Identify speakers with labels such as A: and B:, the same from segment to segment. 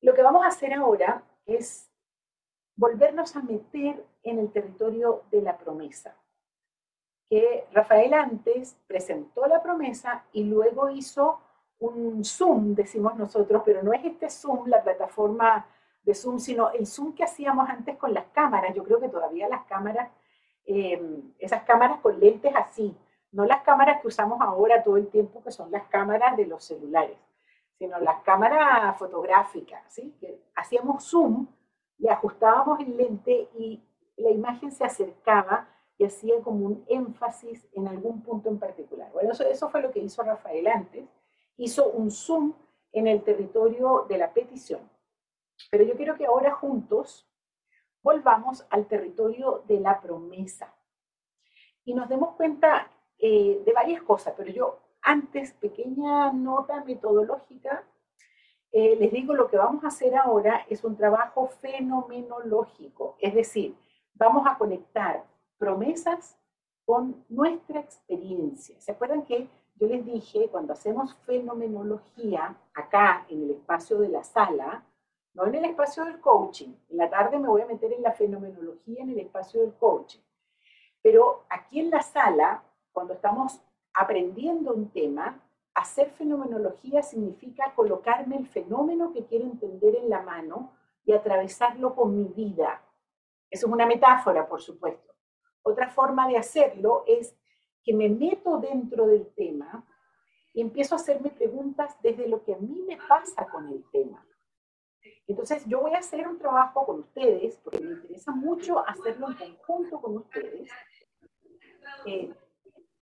A: Lo que vamos a hacer ahora es volvernos a meter en el territorio de la promesa, que Rafael antes presentó la promesa y luego hizo un Zoom, decimos nosotros, pero no es este Zoom, la plataforma de Zoom, sino el Zoom que hacíamos antes con las cámaras. Yo creo que todavía las cámaras, em, esas cámaras con lentes así, no las cámaras que usamos ahora todo el tiempo, que son las cámaras de los celulares, sino las cámaras fotográficas, ¿sí? Hacíamos zoom, le ajustábamos el lente y la imagen se acercaba y hacía como un énfasis en algún punto en particular. Bueno, eso, eso fue lo que hizo Rafael antes. Hizo un zoom en el territorio de la petición. Pero yo quiero que ahora juntos volvamos al territorio de la promesa y nos demos cuenta eh, de varias cosas, pero yo antes, pequeña nota metodológica, eh, les digo lo que vamos a hacer ahora es un trabajo fenomenológico, es decir, vamos a conectar promesas con nuestra experiencia. ¿Se acuerdan que yo les dije cuando hacemos fenomenología acá en el espacio de la sala, no en el espacio del coaching, en la tarde me voy a meter en la fenomenología en el espacio del coaching, pero aquí en la sala cuando estamos aprendiendo un tema, hacer fenomenología significa colocarme el fenómeno que quiero entender en la mano y atravesarlo con mi vida. Eso es una metáfora, por supuesto. Otra forma de hacerlo es que me meto dentro del tema y empiezo a hacerme preguntas desde lo que a mí me pasa con el tema. Entonces, yo voy a hacer un trabajo con ustedes, porque me interesa mucho hacerlo en conjunto con ustedes, eh,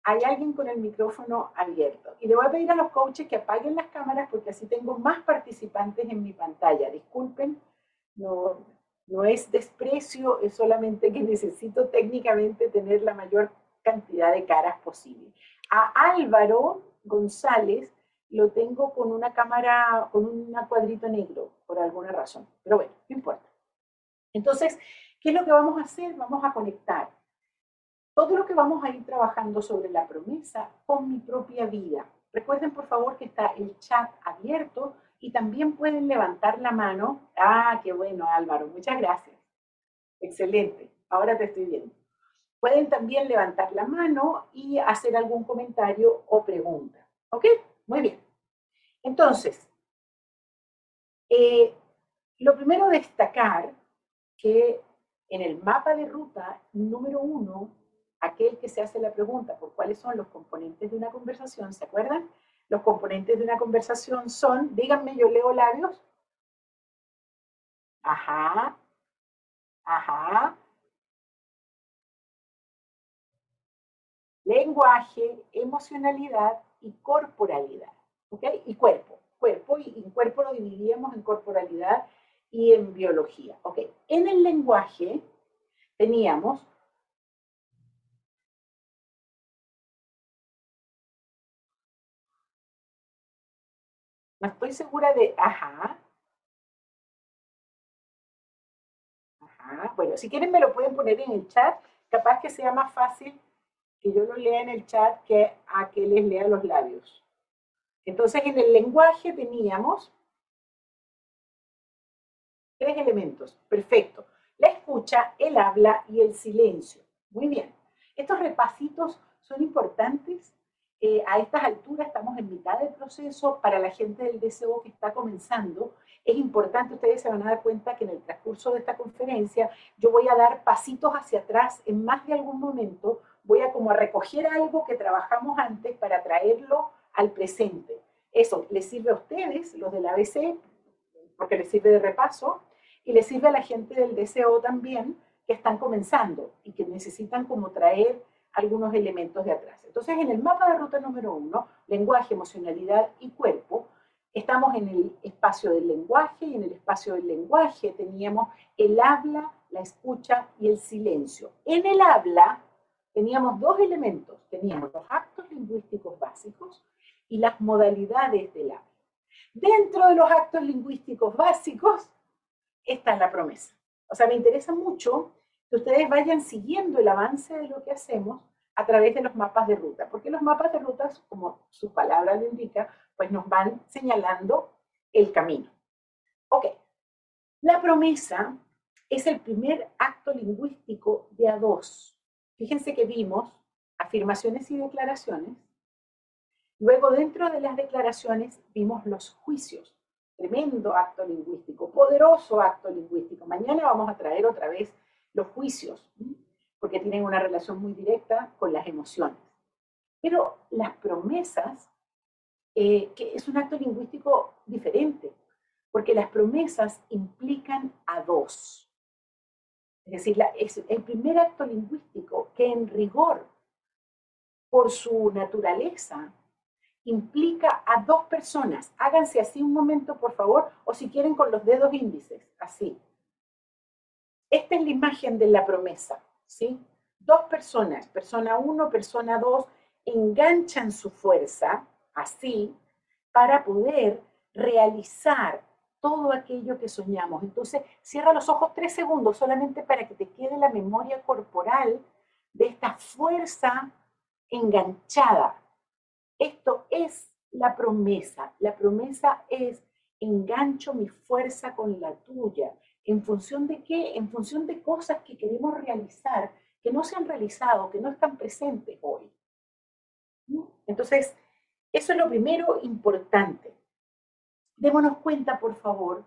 A: hay alguien con el micrófono abierto. Y le voy a pedir a los coaches que apaguen las cámaras porque así tengo más participantes en mi pantalla. Disculpen, no, no es desprecio, es solamente que necesito técnicamente tener la mayor cantidad de caras posible. A Álvaro González lo tengo con una cámara, con un cuadrito negro, por alguna razón. Pero bueno, no importa. Entonces, ¿qué es lo que vamos a hacer? Vamos a conectar todo lo que vamos a ir trabajando sobre la promesa con mi propia vida. Recuerden por favor que está el chat abierto y también pueden levantar la mano. Ah, qué bueno Álvaro, muchas gracias. Excelente, ahora te estoy viendo. Pueden también levantar la mano y hacer algún comentario o pregunta. ¿Ok? Muy bien. Entonces, eh, lo primero destacar que en el mapa de ruta número uno aquel que se hace la pregunta por cuáles son los componentes de una conversación, ¿se acuerdan? Los componentes de una conversación son, díganme, yo leo labios. Ajá, ajá. Lenguaje, emocionalidad y corporalidad. ¿Ok? Y cuerpo. Cuerpo, y, y cuerpo lo dividíamos en corporalidad y en biología. ¿Ok? En el lenguaje teníamos No estoy segura de, ajá. Ajá. Bueno, si quieren me lo pueden poner en el chat. Capaz que sea más fácil que yo lo lea en el chat que a que les lea los labios. Entonces, en el lenguaje teníamos tres elementos. Perfecto. La escucha, el habla y el silencio. Muy bien. Estos repasitos son importantes eh, a estas alturas estamos en mitad del proceso. Para la gente del DCO que está comenzando, es importante, ustedes se van a dar cuenta que en el transcurso de esta conferencia yo voy a dar pasitos hacia atrás en más de algún momento. Voy a como recoger algo que trabajamos antes para traerlo al presente. Eso les sirve a ustedes, los del ABC, porque les sirve de repaso, y les sirve a la gente del DCO también, que están comenzando y que necesitan como traer algunos elementos de atrás. Entonces, en el mapa de ruta número uno, lenguaje, emocionalidad y cuerpo, estamos en el espacio del lenguaje y en el espacio del lenguaje teníamos el habla, la escucha y el silencio. En el habla teníamos dos elementos, teníamos los actos lingüísticos básicos y las modalidades del habla. Dentro de los actos lingüísticos básicos está la promesa. O sea, me interesa mucho que ustedes vayan siguiendo el avance de lo que hacemos a través de los mapas de ruta, porque los mapas de rutas, como su palabra lo indica, pues nos van señalando el camino. Ok, La promesa es el primer acto lingüístico de a dos. Fíjense que vimos afirmaciones y declaraciones. Luego, dentro de las declaraciones, vimos los juicios. Tremendo acto lingüístico, poderoso acto lingüístico. Mañana vamos a traer otra vez los juicios, porque tienen una relación muy directa con las emociones. Pero las promesas, eh, que es un acto lingüístico diferente, porque las promesas implican a dos. Es decir, es el primer acto lingüístico que en rigor, por su naturaleza, implica a dos personas. Háganse así un momento, por favor, o si quieren con los dedos índices, así. Esta es la imagen de la promesa, ¿sí? Dos personas, persona uno, persona dos, enganchan su fuerza, así, para poder realizar todo aquello que soñamos. Entonces, cierra los ojos tres segundos solamente para que te quede la memoria corporal de esta fuerza enganchada. Esto es la promesa. La promesa es engancho mi fuerza con la tuya. ¿En función de qué? En función de cosas que queremos realizar, que no se han realizado, que no están presentes hoy. Entonces, eso es lo primero importante. Démonos cuenta, por favor,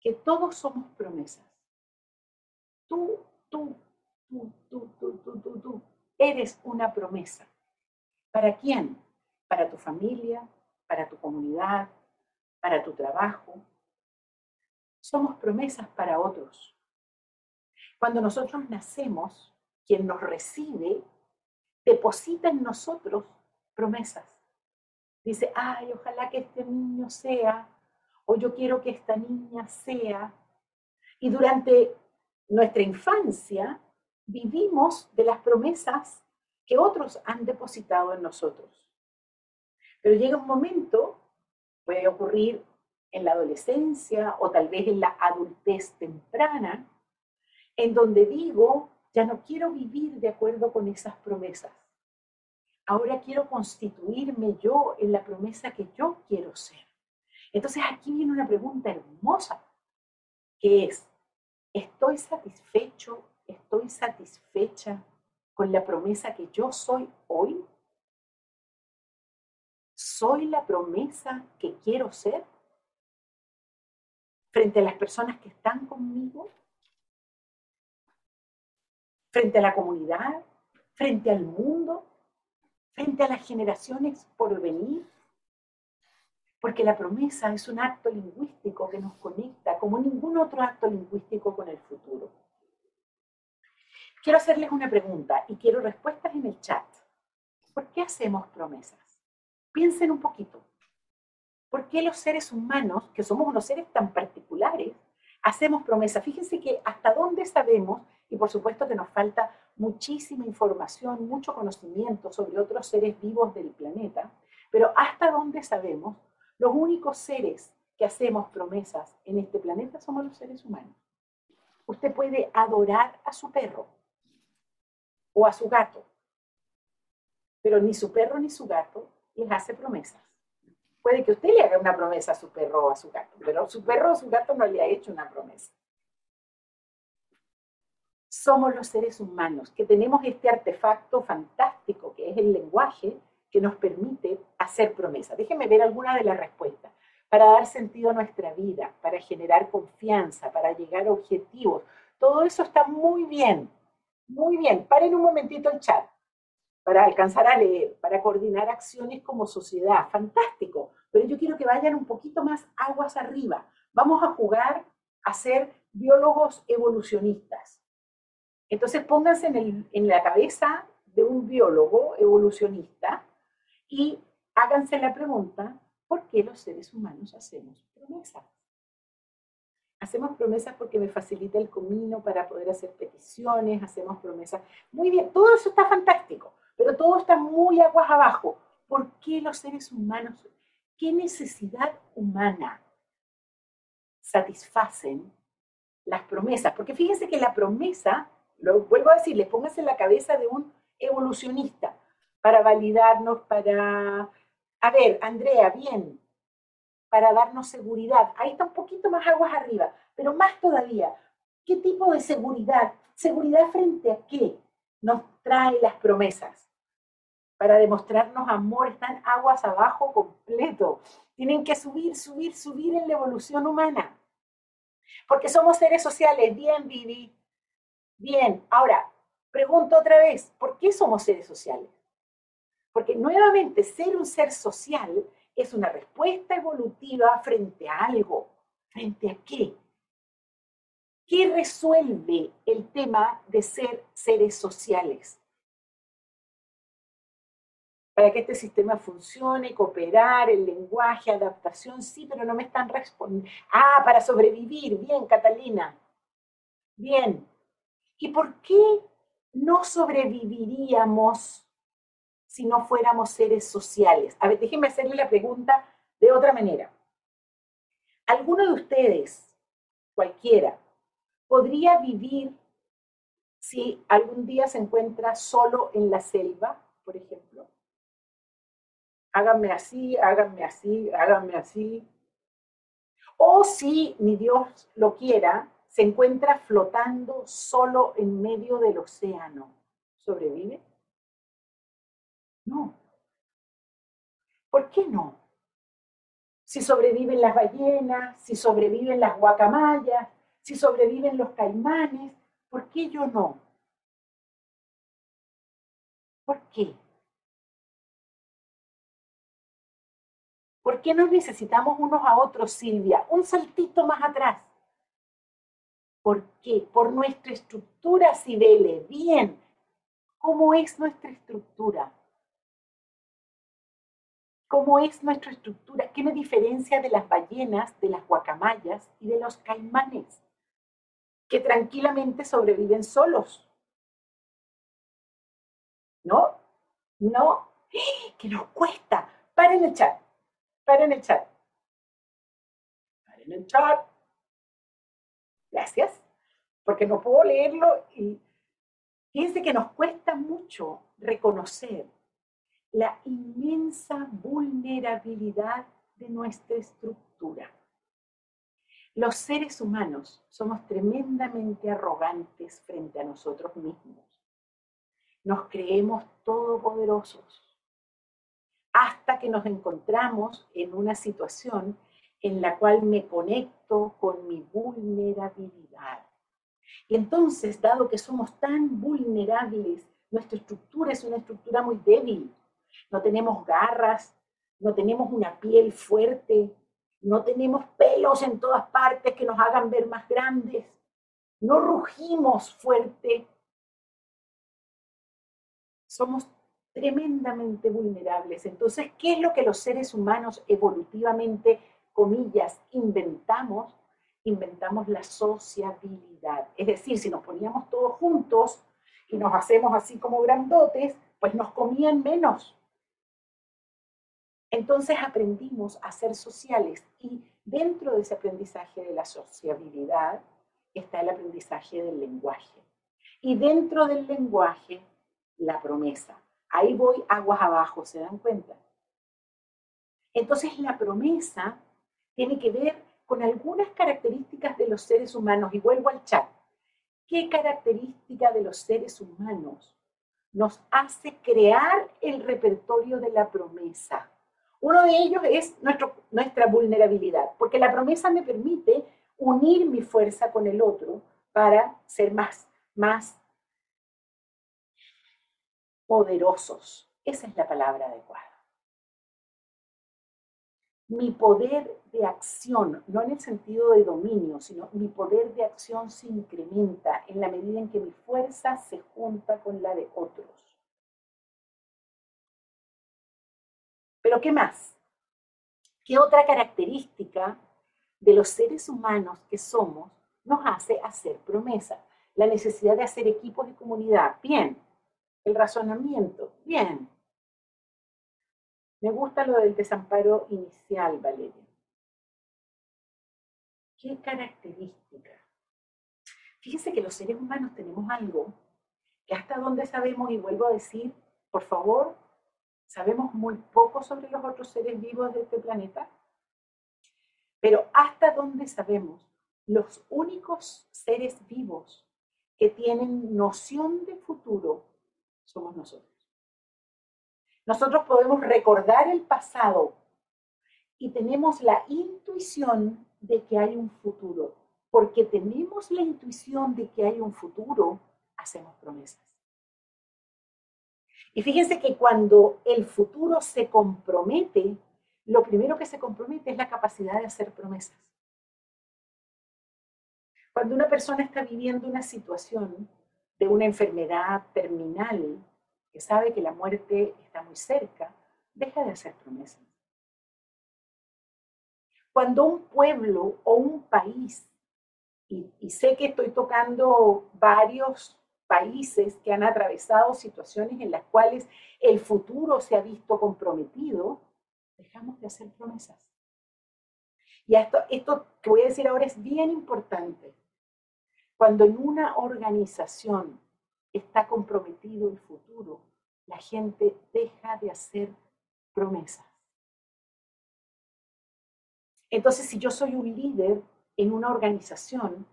A: que todos somos promesas. Tú, tú, tú, tú, tú, tú, tú, tú, eres una promesa. ¿Para quién? Para tu familia, para tu comunidad, para tu trabajo. Somos promesas para otros. Cuando nosotros nacemos, quien nos recibe deposita en nosotros promesas. Dice, ay, ojalá que este niño sea o yo quiero que esta niña sea. Y durante nuestra infancia vivimos de las promesas que otros han depositado en nosotros. Pero llega un momento, puede ocurrir en la adolescencia o tal vez en la adultez temprana, en donde digo, ya no quiero vivir de acuerdo con esas promesas. Ahora quiero constituirme yo en la promesa que yo quiero ser. Entonces aquí viene una pregunta hermosa, que es, ¿estoy satisfecho, estoy satisfecha con la promesa que yo soy hoy? ¿Soy la promesa que quiero ser? Frente a las personas que están conmigo, frente a la comunidad, frente al mundo, frente a las generaciones por venir porque la promesa es un acto lingüístico que nos conecta como ningún otro acto lingüístico con el futuro. Quiero hacerles una pregunta y quiero respuestas en el chat. ¿Por qué hacemos promesas? Piensen un poquito. ¿Por qué los seres humanos, que somos unos seres tan particulares, hacemos promesas? Fíjense que hasta dónde sabemos, y por supuesto que nos falta muchísima información, mucho conocimiento sobre otros seres vivos del planeta, pero hasta dónde sabemos los únicos seres que hacemos promesas en este planeta somos los seres humanos. Usted puede adorar a su perro o a su gato, pero ni su perro ni su gato les hace promesas. Puede que usted le haga una promesa a su perro o a su gato, pero su perro o su gato no le ha hecho una promesa. Somos los seres humanos que tenemos este artefacto fantástico que es el lenguaje que nos permite hacer promesas. Déjenme ver alguna de las respuestas. Para dar sentido a nuestra vida, para generar confianza, para llegar a objetivos. Todo eso está muy bien, muy bien. Paren un momentito el chat para alcanzar a leer, para coordinar acciones como sociedad. Fantástico. Pero yo quiero que vayan un poquito más aguas arriba. Vamos a jugar a ser biólogos evolucionistas. Entonces pónganse en, en la cabeza de un biólogo evolucionista y háganse la pregunta, ¿por qué los seres humanos hacemos promesas? Hacemos promesas porque me facilita el camino para poder hacer peticiones, hacemos promesas. Muy bien, todo eso está fantástico, pero todo está muy aguas abajo. ¿Por qué los seres humanos, qué necesidad humana satisfacen las promesas? Porque fíjense que la promesa, lo vuelvo a decir, les pónganse en la cabeza de un evolucionista para validarnos, para... A ver, Andrea, bien, para darnos seguridad. Ahí está un poquito más aguas arriba, pero Pero más todavía, ¿qué tipo de seguridad? ¿Seguridad frente a qué nos trae las promesas? Para demostrarnos amor, están aguas abajo completo. Tienen que subir, subir, subir en la evolución humana. Porque somos seres sociales. Bien, Vivi. Bien. Ahora, pregunto otra vez, ¿por qué somos seres sociales? Porque nuevamente, ser un ser social es una respuesta evolutiva frente a algo. ¿Frente a qué? ¿Qué resuelve el tema de ser seres sociales? Para que este sistema funcione, cooperar, el lenguaje, adaptación, sí, pero no me están respondiendo. Ah, para sobrevivir. Bien, Catalina. Bien. ¿Y por qué no sobreviviríamos si no fuéramos seres sociales? A ver, déjenme hacerle la pregunta de otra manera. ¿Alguno de ustedes, cualquiera, podría vivir si algún día se encuentra solo en la selva, por ejemplo? Háganme así, háganme así, háganme así. O si, ni Dios lo quiera, se encuentra flotando solo en medio del océano. ¿Sobrevive? No. ¿Por qué no? Si sobreviven las ballenas, si sobreviven las guacamayas, si sobreviven los caimanes, ¿por qué yo no? ¿Por qué? ¿Por qué nos necesitamos unos a otros, Silvia? Un saltito más atrás. ¿Por qué? Por nuestra estructura, Sibele. Bien. ¿Cómo es nuestra estructura? ¿Cómo es nuestra estructura? ¿Qué me diferencia de las ballenas, de las guacamayas y de los caimanes? que tranquilamente sobreviven solos. ¿No? No. Que nos cuesta. Paren el chat. Paren el chat. Paren el chat. Gracias. Porque no puedo leerlo y fíjense que nos cuesta mucho reconocer la inmensa vulnerabilidad de nuestra estructura. Los seres humanos somos tremendamente arrogantes frente a nosotros mismos. Nos creemos todopoderosos hasta que nos encontramos en una situación en la cual me conecto con mi vulnerabilidad. Y entonces, dado que somos tan vulnerables, nuestra estructura es una estructura muy débil. No tenemos garras, no tenemos una piel fuerte, no tenemos pelos en todas partes que nos hagan ver más grandes, no rugimos fuerte, somos tremendamente vulnerables. Entonces, ¿qué es lo que los seres humanos evolutivamente, comillas, inventamos? Inventamos la sociabilidad. Es decir, si nos poníamos todos juntos y nos hacemos así como grandotes, pues nos comían menos. Entonces aprendimos a ser sociales y dentro de ese aprendizaje de la sociabilidad está el aprendizaje del lenguaje. Y dentro del lenguaje, la promesa. Ahí voy aguas abajo, ¿se dan cuenta? Entonces la promesa tiene que ver con algunas características de los seres humanos. Y vuelvo al chat. ¿Qué característica de los seres humanos nos hace crear el repertorio de la promesa? Uno de ellos es nuestra vulnerabilidad, porque la promesa me permite unir mi fuerza con el otro para ser más, más poderosos. Esa es la palabra adecuada. Mi poder de acción, no en el sentido de dominio, sino mi poder de acción se incrementa en la medida en que mi fuerza se junta con la de otros. Pero ¿qué más? ¿Qué otra característica de los seres humanos que somos nos hace hacer promesas? La necesidad de hacer equipos de comunidad. Bien. El razonamiento. Bien. Me gusta lo del desamparo inicial, Valeria. ¿Qué característica? Fíjense que los seres humanos tenemos algo que hasta donde sabemos, y vuelvo a decir, por favor, Sabemos muy poco sobre los otros seres vivos de este planeta, pero hasta donde sabemos, los únicos seres vivos que tienen noción de futuro somos nosotros. Nosotros podemos recordar el pasado y tenemos la intuición de que hay un futuro. Porque tenemos la intuición de que hay un futuro, hacemos promesas. Y fíjense que cuando el futuro se compromete, lo primero que se compromete es la capacidad de hacer promesas. Cuando una persona está viviendo una situación de una enfermedad terminal, que sabe que la muerte está muy cerca, deja de hacer promesas. Cuando un pueblo o un país, y, sé que estoy tocando varios países que han atravesado situaciones en las cuales el futuro se ha visto comprometido, dejamos de hacer promesas. Y esto, esto que voy a decir ahora es bien importante. Cuando en una organización está comprometido el futuro, la gente deja de hacer promesas. Entonces, si yo soy un líder en una organización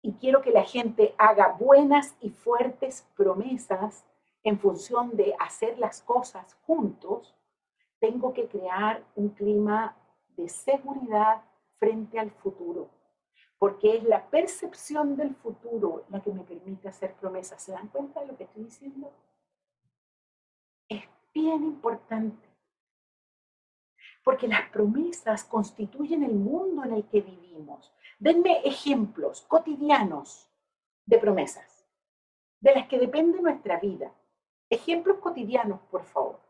A: y quiero que la gente haga buenas y fuertes promesas en función de hacer las cosas juntos, tengo que crear un clima de seguridad frente al futuro, porque es la percepción del futuro la que me permite hacer promesas. ¿Se dan cuenta de lo que estoy diciendo? Es bien importante, porque las promesas constituyen el mundo en el que vivimos. Denme ejemplos cotidianos de promesas, de las que depende nuestra vida. Ejemplos cotidianos, por favor.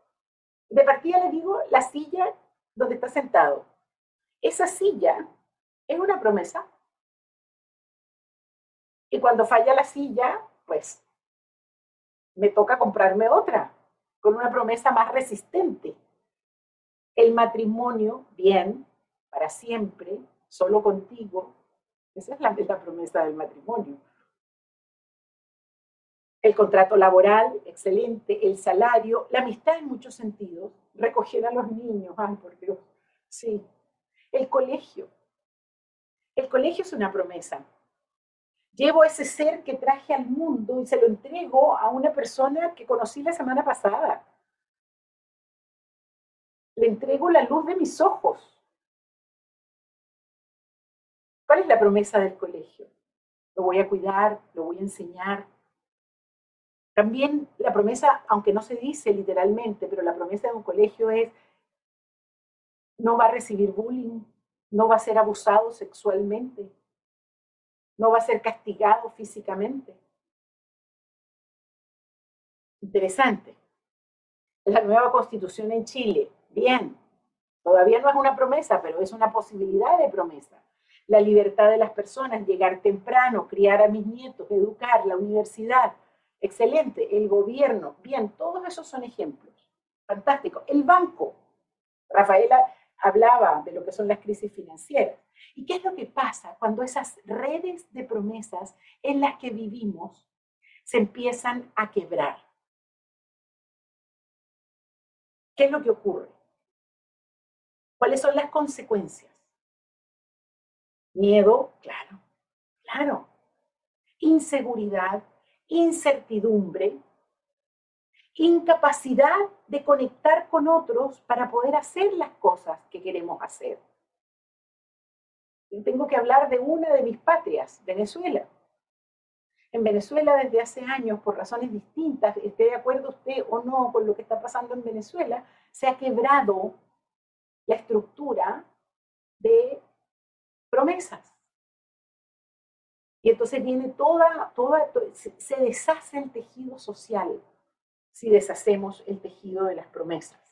A: De partida le digo la silla donde está sentado. Esa silla es una promesa. Y cuando falla la silla, pues me toca comprarme otra, con una promesa más resistente. El matrimonio, bien, para siempre, solo contigo. Esa es la, la promesa del matrimonio el contrato laboral, excelente, el salario, la amistad en muchos sentidos, recoger a los niños, ay, por Dios, sí. El colegio. El colegio es una promesa. Llevo ese ser que traje al mundo y se lo entrego a una persona que conocí la semana pasada. Le entrego la luz de mis ojos. ¿Cuál es la promesa del colegio? Lo voy a cuidar, lo voy a enseñar, también la promesa, aunque no se dice literalmente, pero la promesa de un colegio es no va a recibir bullying, no va a ser abusado sexualmente, no va a ser castigado físicamente. Interesante. La nueva constitución en Chile, bien, todavía no es una promesa, pero es una posibilidad de promesa. La libertad de las personas, llegar temprano, criar a mis nietos, educar, la universidad, Excelente. El gobierno. Bien, todos esos son ejemplos. Fantástico. El banco. Rafaela hablaba de lo que son las crisis financieras. ¿Y qué es lo que pasa cuando esas redes de promesas en las que vivimos se empiezan a quebrar? ¿Qué es lo que ocurre? ¿Cuáles son las consecuencias? Miedo, claro, claro. Inseguridad, incertidumbre, incapacidad de conectar con otros para poder hacer las cosas que queremos hacer. Tengo que hablar de una de mis patrias, Venezuela. En Venezuela desde hace años, por razones distintas, esté de acuerdo usted o no con lo que está pasando en Venezuela, se ha quebrado la estructura de promesas. Y entonces viene toda, toda, se deshace el tejido social si deshacemos el tejido de las promesas.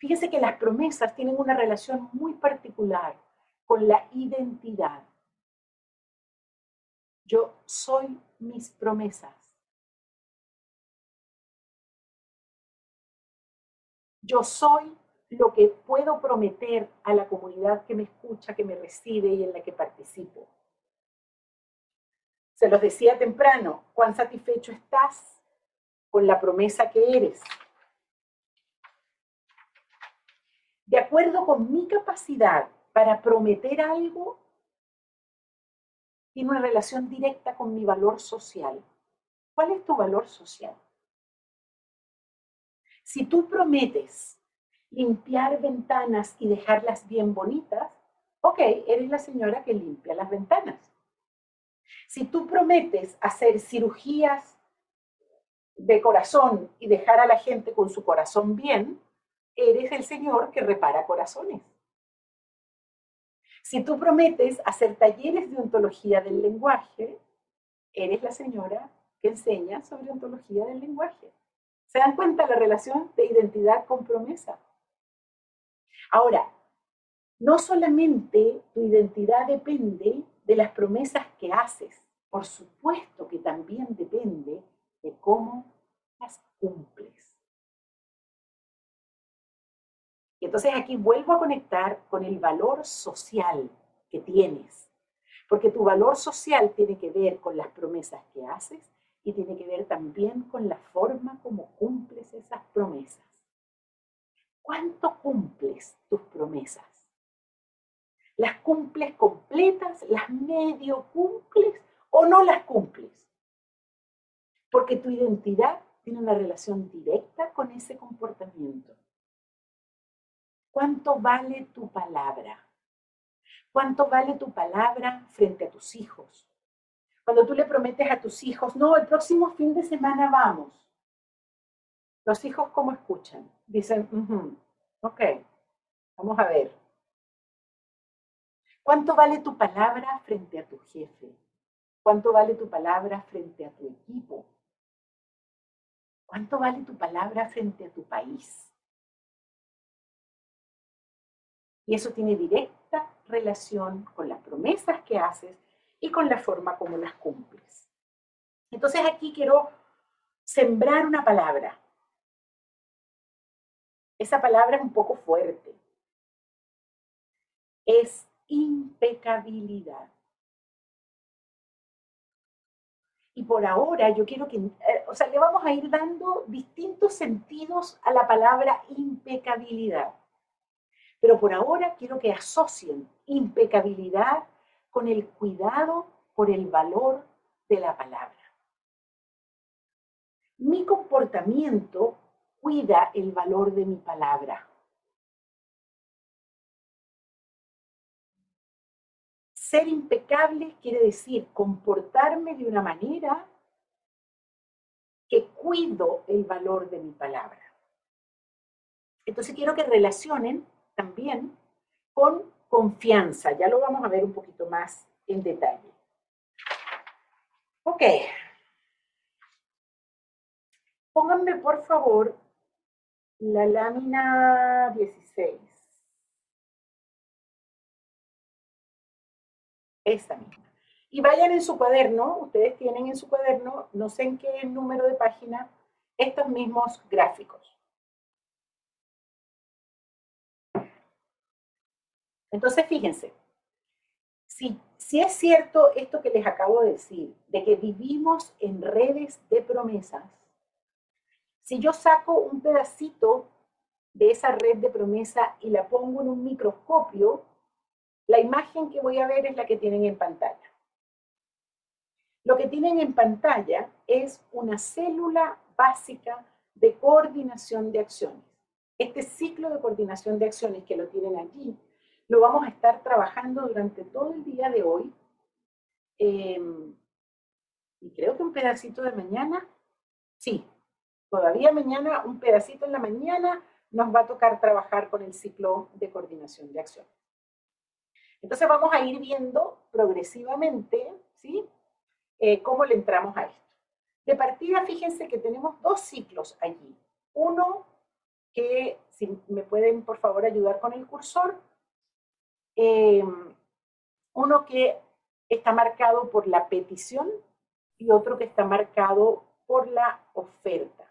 A: Fíjense que las promesas tienen una relación muy particular con la identidad. Yo soy mis promesas. Yo soy lo que puedo prometer a la comunidad que me escucha, que me recibe y en la que participo. Se los decía temprano, cuán satisfecho estás con la promesa que eres. De acuerdo con mi capacidad para prometer algo tiene una relación directa con mi valor social. ¿Cuál es tu valor social? Si tú prometes limpiar ventanas y dejarlas bien bonitas, ok, eres la señora que limpia las ventanas. Si tú prometes hacer cirugías de corazón y dejar a la gente con su corazón bien, eres el señor que repara corazones. Si tú prometes hacer talleres de ontología del lenguaje, eres la señora que enseña sobre ontología del lenguaje. ¿Se dan cuenta la relación de identidad con promesa? Ahora, no solamente tu identidad depende de las promesas que haces, por supuesto que también depende de cómo las cumples. Y entonces aquí vuelvo a conectar con el valor social que tienes, porque tu valor social tiene que ver con las promesas que haces y tiene que ver también con la forma como cumples esas promesas. ¿Cuánto cumples tus promesas? ¿Las cumples completas? ¿Las medio cumples o no las cumples? Porque tu identidad tiene una relación directa con ese comportamiento. ¿Cuánto vale tu palabra? ¿Cuánto vale tu palabra frente a tus hijos? Cuando tú le prometes a tus hijos, no, el próximo fin de semana vamos. Los hijos, ¿cómo escuchan? Dicen, ok, vamos a ver. ¿Cuánto vale tu palabra frente a tu jefe? ¿Cuánto vale tu palabra frente a tu equipo? ¿Cuánto vale tu palabra frente a tu país? Y eso tiene directa relación con las promesas que haces y con la forma como las cumples. Entonces aquí quiero sembrar una palabra. Esa palabra es un poco fuerte. Es impecabilidad. Y por ahora yo quiero que, eh, o sea, le vamos a ir dando distintos sentidos a la palabra impecabilidad. Pero por ahora quiero que asocien impecabilidad con el cuidado por el valor de la palabra. Mi comportamiento cuida el valor de mi palabra. Ser impecable quiere decir comportarme de una manera que cuido el valor de mi palabra. Entonces quiero que relacionen también con confianza. Ya lo vamos a ver un poquito más en detalle. Ok. Pónganme por favor la lámina 16. Esta misma. Y vayan en su cuaderno, ustedes tienen en su cuaderno, no sé en qué número de página, estos mismos gráficos. Entonces, fíjense, si, si es cierto esto que les acabo de decir, de que vivimos en redes de promesas, si yo saco un pedacito de esa red de promesa y la pongo en un microscopio, la imagen que voy a ver es la que tienen en pantalla. Lo que tienen en pantalla es una célula básica de coordinación de acciones. Este ciclo de coordinación de acciones que lo tienen allí, lo vamos a estar trabajando durante todo el día de hoy. Em, y creo que un pedacito de mañana, sí, todavía mañana, un pedacito en la mañana, nos va a tocar trabajar con el ciclo de coordinación de acciones. Entonces vamos a ir viendo progresivamente, ¿sí? Eh, cómo le entramos a esto. De partida, fíjense que tenemos dos ciclos allí. Uno que, si me pueden por favor ayudar con el cursor, eh, uno que está marcado por la petición y otro que está marcado por la oferta.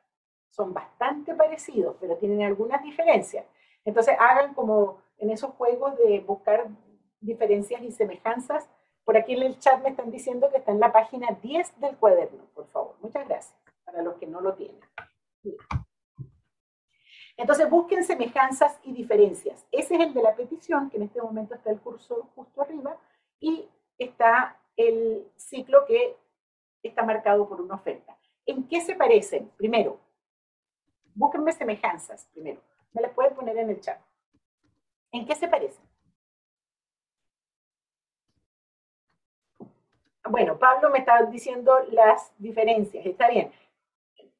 A: Son bastante parecidos, pero tienen algunas diferencias. Entonces hagan como en esos juegos de buscar diferencias y semejanzas. Por aquí en el chat me están diciendo que está en la página 10 del cuaderno, por favor. Muchas gracias, para los que no lo tienen. Entonces busquen semejanzas y diferencias. Ese es el de la petición, que en este momento está el cursor justo arriba, y está el ciclo que está marcado por una oferta. ¿En qué se parecen? Primero, búsquenme semejanzas, primero. Me las pueden poner en el chat. ¿En qué se parecen? Bueno, Pablo me está diciendo las diferencias. Está bien.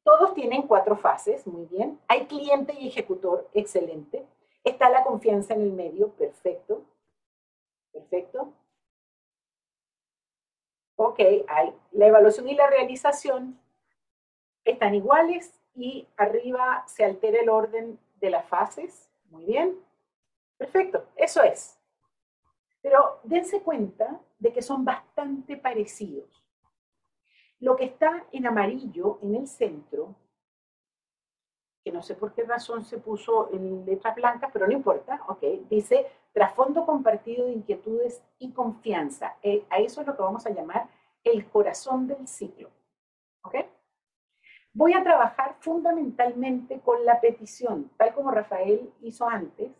A: Todos tienen cuatro fases, muy bien. Hay cliente y ejecutor, excelente. Está la confianza en el medio, perfecto. Perfecto. Ok, hay la evaluación y la realización están iguales y arriba se altera el orden de las fases. Muy bien. Perfecto, eso es. Pero dense cuenta de que son bastante parecidos. Lo que está en amarillo en el centro, que no sé por qué razón se puso en letras blancas, pero no importa, ok, dice trasfondo compartido de inquietudes y confianza. Eh, a eso es lo que vamos a llamar el corazón del ciclo. ¿Ok? Voy a trabajar fundamentalmente con la petición, tal como Rafael hizo antes,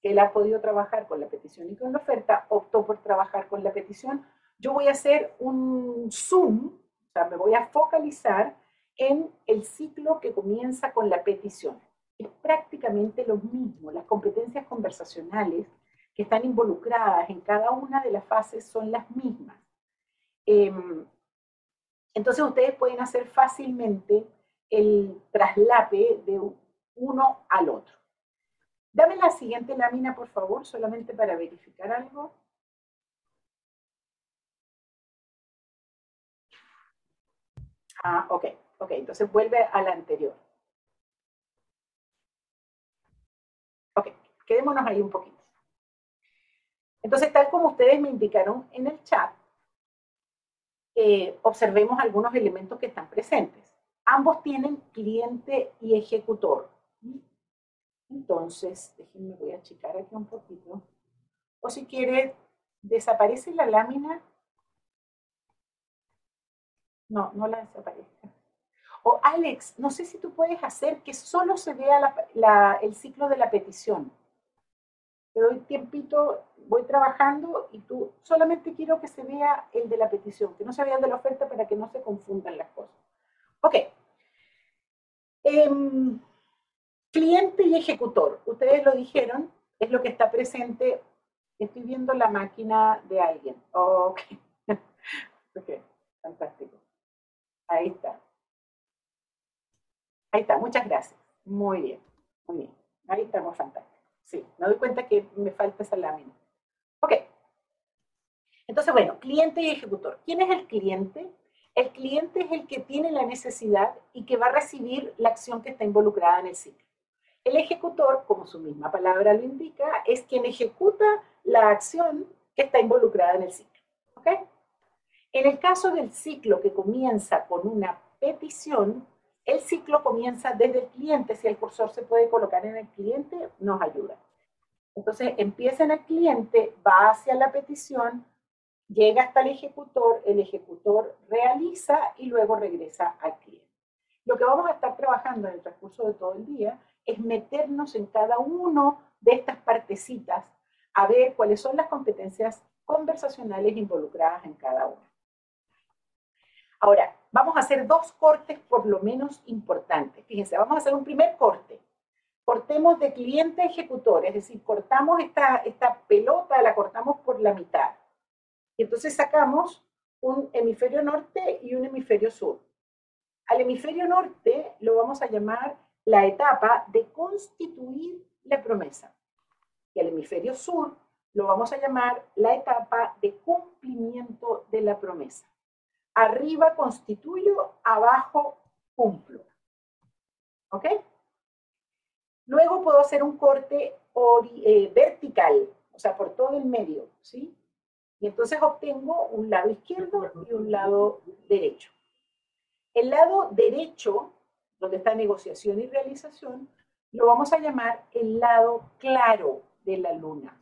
A: que él ha podido trabajar con la petición y con la oferta, optó por trabajar con la petición. Yo voy a hacer un zoom, me voy a focalizar en el ciclo que comienza con la petición. Es prácticamente lo mismo, las competencias conversacionales que están involucradas en cada una de las fases son las mismas. Em, entonces ustedes pueden hacer fácilmente el traslape de uno al otro. Dame la siguiente lámina, por favor, solamente para verificar algo. Ah, ok, ok, entonces vuelve a la anterior. Ok, quedémonos ahí un poquito. Entonces, tal como ustedes me indicaron en el chat, eh, observemos algunos elementos que están presentes. Ambos tienen cliente y ejecutor. Entonces, déjenme, voy a achicar aquí un poquito. O si quiere, desaparece la lámina. No, no la desaparezca. O Alex, no sé si tú puedes hacer que solo se vea el ciclo de la petición. Te doy tiempito, voy trabajando y tú solamente quiero que se vea el de la petición, que no se vea el de la oferta para que no se confundan las cosas. Ok. Em, Cliente y ejecutor, ustedes lo dijeron, es lo que está presente. Estoy viendo la máquina de alguien. Ok. ok, fantástico. Ahí está. Ahí está, muchas gracias. Muy bien, muy bien. Ahí estamos fantásticos. Sí, me doy cuenta que me falta esa lámina. Ok. Entonces, bueno, cliente y ejecutor. ¿Quién es el cliente? El cliente es el que tiene la necesidad y que va a recibir la acción que está involucrada en el ciclo. El ejecutor, como su misma palabra lo indica, es quien ejecuta la acción que está involucrada en el ciclo. ¿ok? En el caso del ciclo que comienza con una petición, el ciclo comienza desde el cliente. Si el cursor se puede colocar en el cliente, nos ayuda. Entonces empieza en el cliente, va hacia la petición, llega hasta el ejecutor, el ejecutor realiza y luego regresa al cliente. Lo que vamos a estar trabajando en el transcurso de todo el día es meternos en cada uno de estas partecitas a ver cuáles son las competencias conversacionales involucradas en cada una. Ahora, vamos a hacer dos cortes por lo menos importantes. Fíjense, vamos a hacer un primer corte. Cortemos de cliente a ejecutor, es decir, cortamos esta, esta pelota, la cortamos por la mitad. Y entonces sacamos un hemisferio norte y un hemisferio sur. Al hemisferio norte lo vamos a llamar la etapa de constituir la promesa. Y al hemisferio sur lo vamos a llamar la etapa de cumplimiento de la promesa. Arriba constituyo, abajo cumplo. ¿Ok? Luego puedo hacer un corte eh, vertical, o sea, por todo el medio, ¿sí? Y entonces obtengo un lado izquierdo y un lado derecho. El lado derecho donde está negociación y realización, lo vamos a llamar el lado claro de la luna.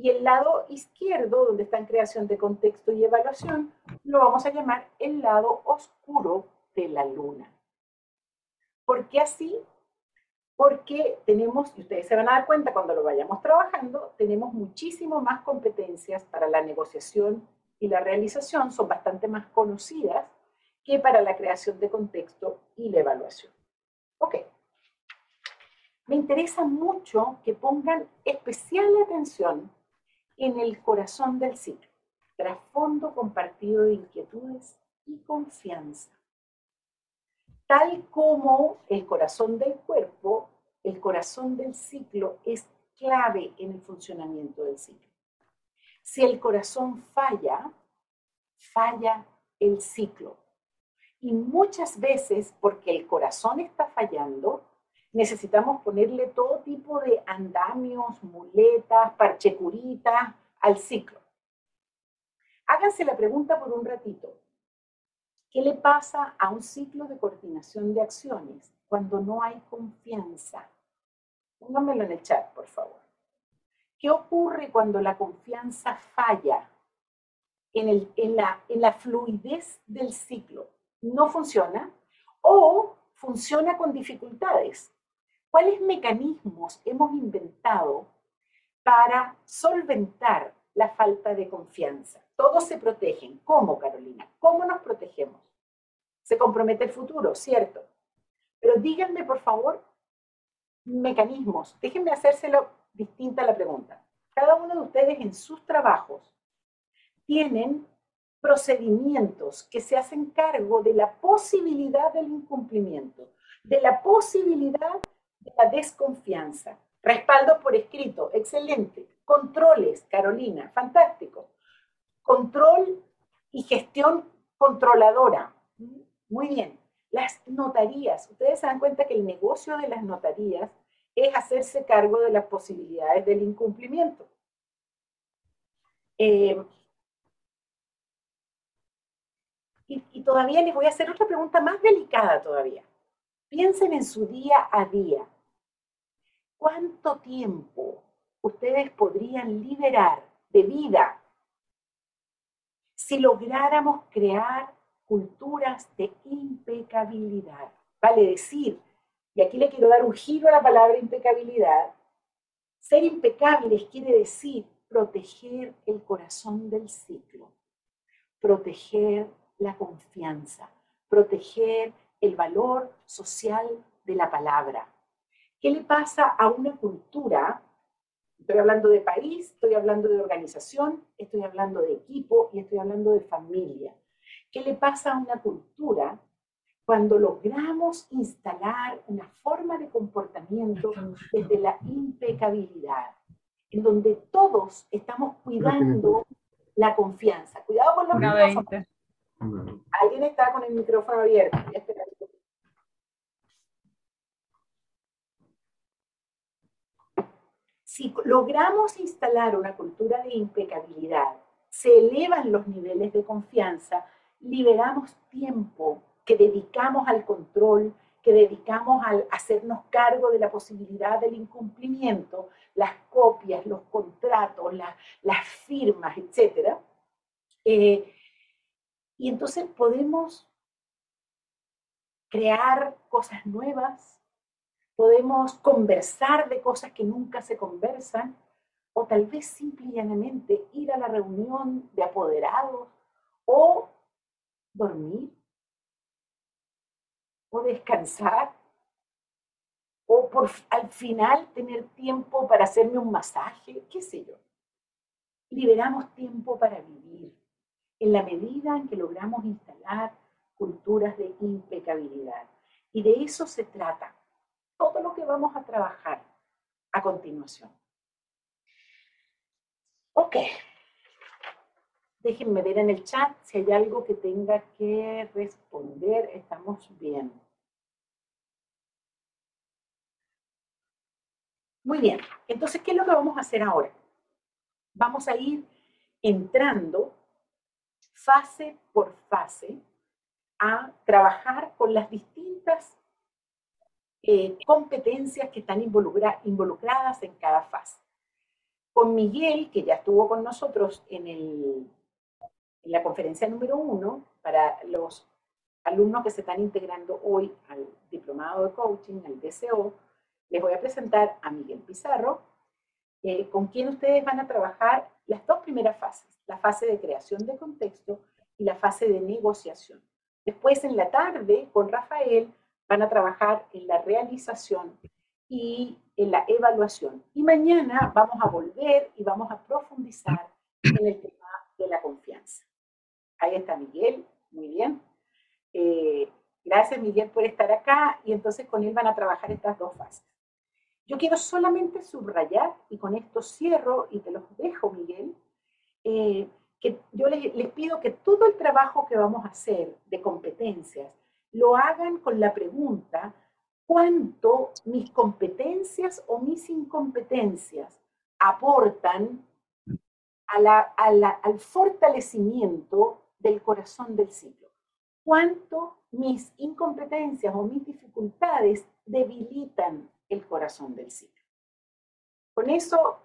A: Y el lado izquierdo, donde está en creación de contexto y evaluación, lo vamos a llamar el lado oscuro de la luna. ¿Por qué así? porque tenemos, y ustedes se van a dar cuenta cuando lo vayamos trabajando, tenemos muchísimo más competencias para la negociación y la realización, son bastante más conocidas que para la creación de contexto y la evaluación. Ok. Me interesa mucho que pongan especial atención en el corazón del ciclo, trasfondo compartido de inquietudes y confianza. Tal como el corazón del cuerpo, el corazón del ciclo es clave en el funcionamiento del ciclo. Si el corazón falla, falla el ciclo. Y muchas veces, porque el corazón está fallando, necesitamos ponerle todo tipo de andamios, muletas, parchecuritas al ciclo. Háganse la pregunta por un ratito. ¿Qué le pasa a un ciclo de coordinación de acciones cuando no hay confianza? Pónganmelo en el chat, por favor. ¿Qué ocurre cuando la confianza falla en, en la fluidez del ciclo? ¿No funciona? ¿O funciona con dificultades? ¿Cuáles mecanismos hemos inventado para solventar la falta de confianza? Todos se protegen. ¿Cómo, Carolina? ¿Cómo nos protegemos? Se compromete el futuro, cierto. Pero díganme, por favor, mecanismos. Déjenme hacérselo distinta la pregunta. Cada uno de ustedes en sus trabajos tienen procedimientos que se hacen cargo de la posibilidad del incumplimiento, de la posibilidad de la desconfianza. Respaldo por escrito, excelente. Controles, Carolina, fantástico control y gestión controladora. Muy bien. Las notarías. Ustedes se dan cuenta que el negocio de las notarías es hacerse cargo de las posibilidades del incumplimiento. Eh, y, y todavía les voy a hacer otra pregunta más delicada todavía. Piensen en su día a día. ¿Cuánto tiempo ustedes podrían liberar de vida si lográramos crear culturas de impecabilidad. Vale decir, y aquí le quiero dar un giro a la palabra impecabilidad, ser impecables quiere decir proteger el corazón del ciclo, proteger la confianza, proteger el valor social de la palabra. ¿Qué le pasa a una cultura Estoy hablando de país, estoy hablando de organización, estoy hablando de equipo y estoy hablando de familia. ¿Qué le pasa a una cultura cuando logramos instalar una forma de comportamiento desde la impecabilidad, en donde todos estamos cuidando la confianza? Cuidado con los micrófonos. Alguien está con el micrófono abierto. Si logramos instalar una cultura de impecabilidad, se elevan los niveles de confianza, liberamos tiempo que dedicamos al control, que dedicamos al hacernos cargo de la posibilidad del incumplimiento, las copias, los contratos, las firmas, etc. Eh, y entonces podemos crear cosas nuevas, podemos conversar de cosas que nunca se conversan, o tal vez simplemente ir a la reunión de apoderados, o dormir, o descansar, o por, al final tener tiempo para hacerme un masaje, qué sé yo. Liberamos tiempo para vivir en la medida en que logramos instalar culturas de impecabilidad. Y de eso se trata todo lo que vamos a trabajar a continuación. Ok. Déjenme ver en el chat si hay algo que tenga que responder. Estamos bien. Muy bien. Entonces, ¿qué es lo que vamos a hacer ahora? Vamos a ir entrando fase por fase a trabajar con las distintas eh, competencias que están involucradas en cada fase. Con Miguel, que ya estuvo con nosotros en, en la conferencia número uno, para los alumnos que se están integrando hoy al diplomado de coaching, al DCO, les voy a presentar a Miguel Pizarro, eh, con quien ustedes van a trabajar las dos primeras fases, la fase de creación de contexto y la fase de negociación. Después en la tarde, con Rafael, van a trabajar en la realización y en la evaluación. Y mañana vamos a volver y vamos a profundizar en el tema de la confianza. Ahí está Miguel, muy bien. Eh, gracias Miguel por estar acá y entonces con él van a trabajar estas dos fases. Yo quiero solamente subrayar, y con esto cierro y te los dejo Miguel, eh, que yo les, les pido que todo el trabajo que vamos a hacer de competencias lo hagan con la pregunta, ¿cuánto mis competencias o mis incompetencias aportan al fortalecimiento del corazón del ciclo. ¿Cuánto mis incompetencias o mis dificultades debilitan el corazón del ciclo? Con eso